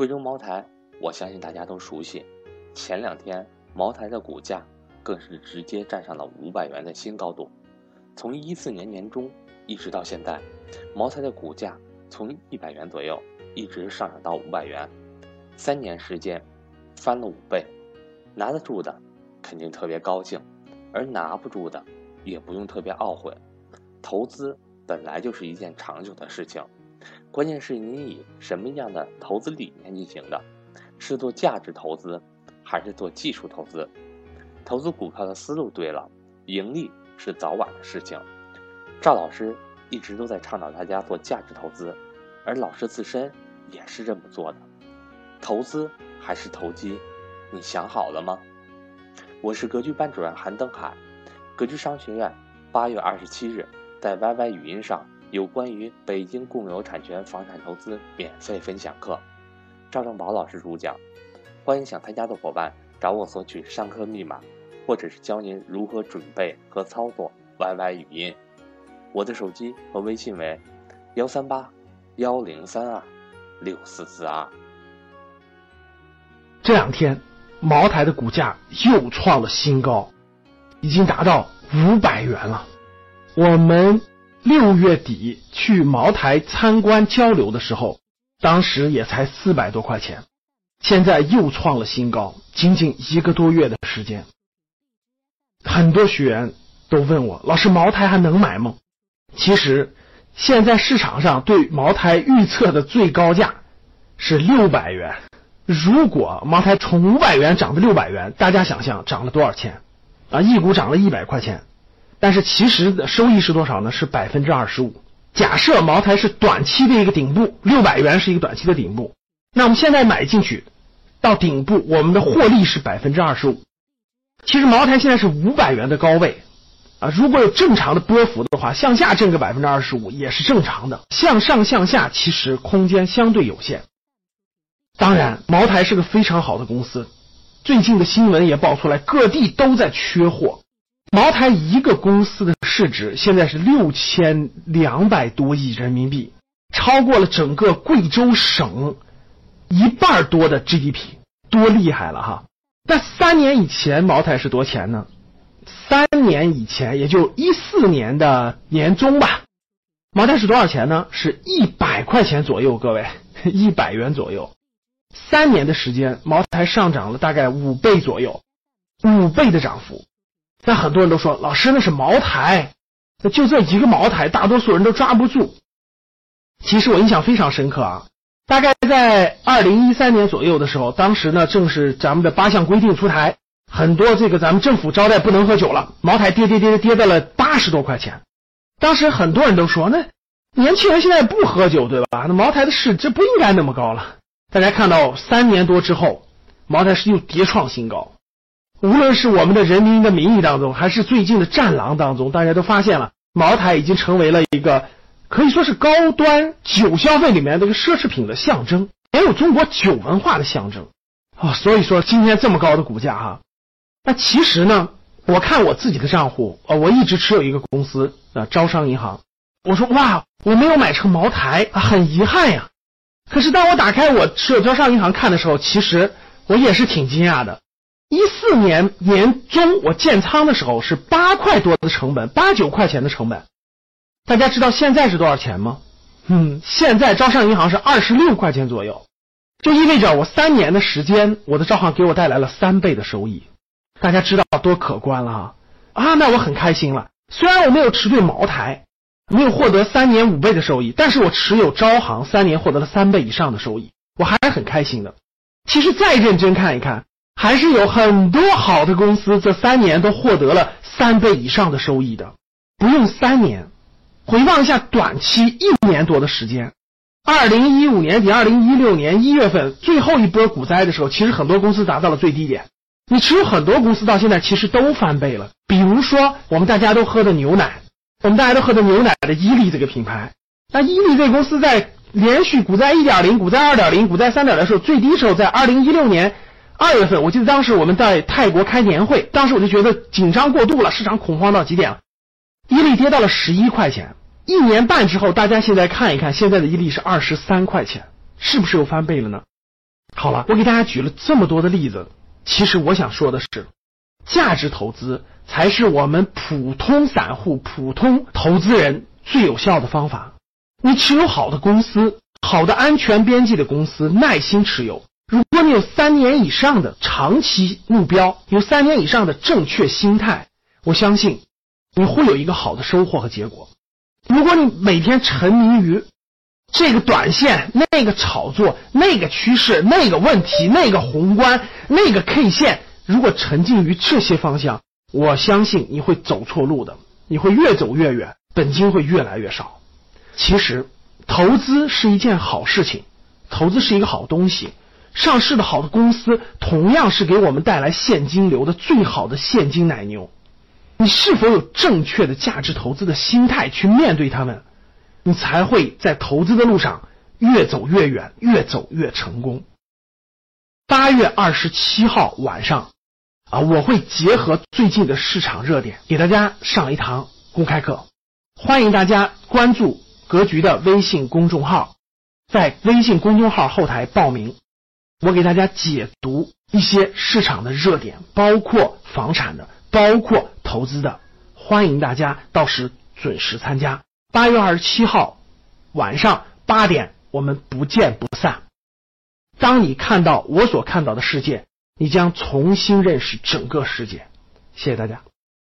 贵州茅台，我相信大家都熟悉。前两天，茅台的股价更是直接站上了五百元的新高度。从一四年年中一直到现在，茅台的股价从一百元左右一直上涨到五百元，三年时间翻了五倍。拿得住的肯定特别高兴，而拿不住的也不用特别懊悔。投资本来就是一件长久的事情。关键是你以什么样的投资理念进行的，是做价值投资，还是做技术投资？投资股票的思路对了，盈利是早晚的事情。赵老师一直都在倡导大家做价值投资，而老师自身也是这么做的。投资还是投机，你想好了吗？我是格局班主任韩登海，格局商学院八月二十七日在 YY 语音上。有关于北京共有产权房产投资免费分享课，赵正宝老师主讲，欢迎想参加的伙伴找我索取上课密码，或者是教您如何准备和操作 YY 语音。我的手机和微信为幺三八幺零三二六四四二。这两天，茅台的股价又创了新高，已经达到五百元了。我们。六月底去茅台参观交流的时候，当时也才四百多块钱，现在又创了新高，仅仅一个多月的时间。很多学员都问我，老师茅台还能买吗？其实，现在市场上对茅台预测的最高价是六百元。如果茅台从五百元涨到六百元，大家想想涨了多少钱？啊，一股涨了一百块钱。但是其实的收益是多少呢？是百分之二十五。假设茅台是短期的一个顶部，六百元是一个短期的顶部，那我们现在买进去到顶部，我们的获利是百分之二十五。其实茅台现在是五百元的高位啊，如果有正常的波幅的话，向下挣个百分之二十五也是正常的。向上向下其实空间相对有限。当然，茅台是个非常好的公司，最近的新闻也爆出来，各地都在缺货。茅台一个公司的市值现在是六千两百多亿人民币，超过了整个贵州省一半多的 GDP，多厉害了哈！那三年以前茅台是多钱呢？三年以前，也就一四年的年中吧，茅台是多少钱呢？是一百块钱左右，各位，一百元左右。三年的时间，茅台上涨了大概五倍左右，五倍的涨幅。但很多人都说，老师那是茅台，那就这一个茅台，大多数人都抓不住。其实我印象非常深刻啊，大概在二零一三年左右的时候，当时呢正是咱们的八项规定出台，很多这个咱们政府招待不能喝酒了，茅台跌跌跌跌到了八十多块钱。当时很多人都说，那年轻人现在不喝酒对吧？那茅台的市值不应该那么高了。大家看到三年多之后，茅台是又跌创新高。无论是我们的人民的名义当中，还是最近的战狼当中，大家都发现了，茅台已经成为了一个可以说是高端酒消费里面的一个奢侈品的象征，也有中国酒文化的象征啊。所以说今天这么高的股价哈，那其实呢，我看我自己的账户啊，我一直持有一个公司啊，招商银行。我说哇，我没有买成茅台，很遗憾呀。可是当我打开我持有招商银行看的时候，其实我也是挺惊讶的。一四年年中我建仓的时候是八块多的成本，八九块钱的成本。大家知道现在是多少钱吗？嗯，现在招商银行是二十六块钱左右，就意味着我三年的时间，我的招行给我带来了三倍的收益。大家知道多可观了哈啊！那我很开心了。虽然我没有持对茅台，没有获得三年五倍的收益，但是我持有招行三年获得了三倍以上的收益，我还是很开心的。其实再认真看一看。还是有很多好的公司，这三年都获得了三倍以上的收益的。不用三年，回望一下短期一年多的时间，二零一五年底、二零一六年一月份最后一波股灾的时候，其实很多公司达到了最低点。你持有很多公司到现在其实都翻倍了。比如说我们大家都喝的牛奶，我们大家都喝的牛奶的伊利这个品牌，那伊利这个公司在连续股灾一点零、股灾二点零、股灾三点的时候，最低时候在二零一六年。二月份，我记得当时我们在泰国开年会，当时我就觉得紧张过度了，市场恐慌到极点了。伊利跌到了十一块钱，一年半之后，大家现在看一看，现在的伊利是二十三块钱，是不是又翻倍了呢？好了，我给大家举了这么多的例子，其实我想说的是，价值投资才是我们普通散户、普通投资人最有效的方法。你持有好的公司、好的安全边际的公司，耐心持有。如果你有三年以上的长期目标，有三年以上的正确心态，我相信你会有一个好的收获和结果。如果你每天沉迷于这个短线、那个炒作、那个趋势、那个问题、那个宏观、那个 K 线，如果沉浸于这些方向，我相信你会走错路的，你会越走越远，本金会越来越少。其实，投资是一件好事情，投资是一个好东西。上市的好的公司，同样是给我们带来现金流的最好的现金奶牛。你是否有正确的价值投资的心态去面对他们，你才会在投资的路上越走越远，越走越成功。八月二十七号晚上，啊，我会结合最近的市场热点，给大家上一堂公开课，欢迎大家关注格局的微信公众号，在微信公众号后台报名，我给大家解读一些市场的热点，包括房产的。包括投资的，欢迎大家到时准时参加。八月二十七号晚上八点，我们不见不散。当你看到我所看到的世界，你将重新认识整个世界。谢谢大家。